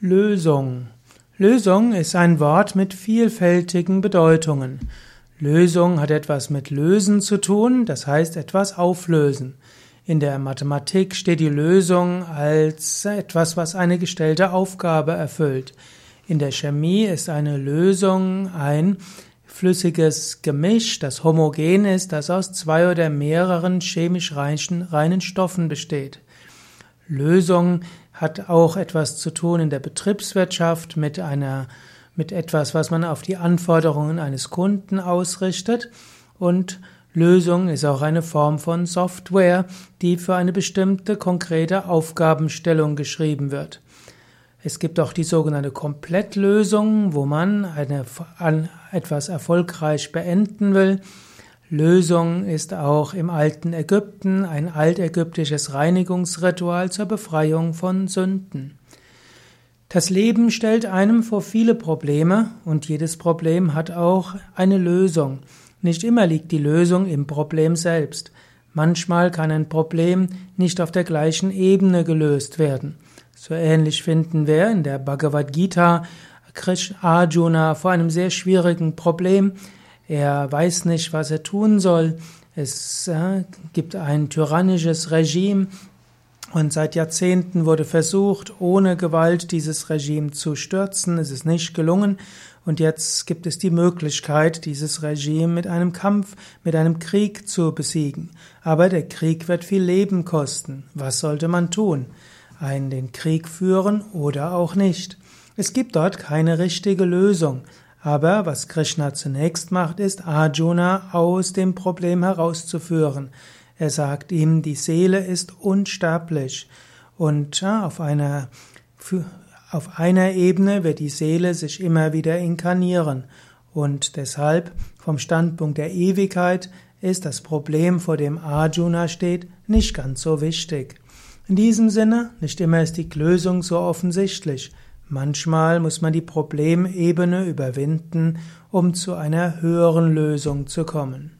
Lösung. Lösung ist ein Wort mit vielfältigen Bedeutungen. Lösung hat etwas mit lösen zu tun, das heißt etwas auflösen. In der Mathematik steht die Lösung als etwas, was eine gestellte Aufgabe erfüllt. In der Chemie ist eine Lösung ein flüssiges Gemisch, das homogen ist, das aus zwei oder mehreren chemisch reinen Stoffen besteht. Lösung hat auch etwas zu tun in der Betriebswirtschaft mit einer, mit etwas, was man auf die Anforderungen eines Kunden ausrichtet. Und Lösung ist auch eine Form von Software, die für eine bestimmte konkrete Aufgabenstellung geschrieben wird. Es gibt auch die sogenannte Komplettlösung, wo man eine, etwas erfolgreich beenden will. Lösung ist auch im alten Ägypten ein altägyptisches Reinigungsritual zur Befreiung von Sünden. Das Leben stellt einem vor viele Probleme und jedes Problem hat auch eine Lösung. Nicht immer liegt die Lösung im Problem selbst. Manchmal kann ein Problem nicht auf der gleichen Ebene gelöst werden. So ähnlich finden wir in der Bhagavad Gita Krish Arjuna vor einem sehr schwierigen Problem. Er weiß nicht, was er tun soll. Es äh, gibt ein tyrannisches Regime und seit Jahrzehnten wurde versucht, ohne Gewalt dieses Regime zu stürzen. Es ist nicht gelungen und jetzt gibt es die Möglichkeit, dieses Regime mit einem Kampf, mit einem Krieg zu besiegen. Aber der Krieg wird viel Leben kosten. Was sollte man tun? Einen den Krieg führen oder auch nicht. Es gibt dort keine richtige Lösung. Aber was Krishna zunächst macht, ist Arjuna aus dem Problem herauszuführen. Er sagt ihm, die Seele ist unsterblich und auf einer auf einer Ebene wird die Seele sich immer wieder inkarnieren und deshalb vom Standpunkt der Ewigkeit ist das Problem, vor dem Arjuna steht, nicht ganz so wichtig. In diesem Sinne, nicht immer ist die Lösung so offensichtlich. Manchmal muss man die Problemebene überwinden, um zu einer höheren Lösung zu kommen.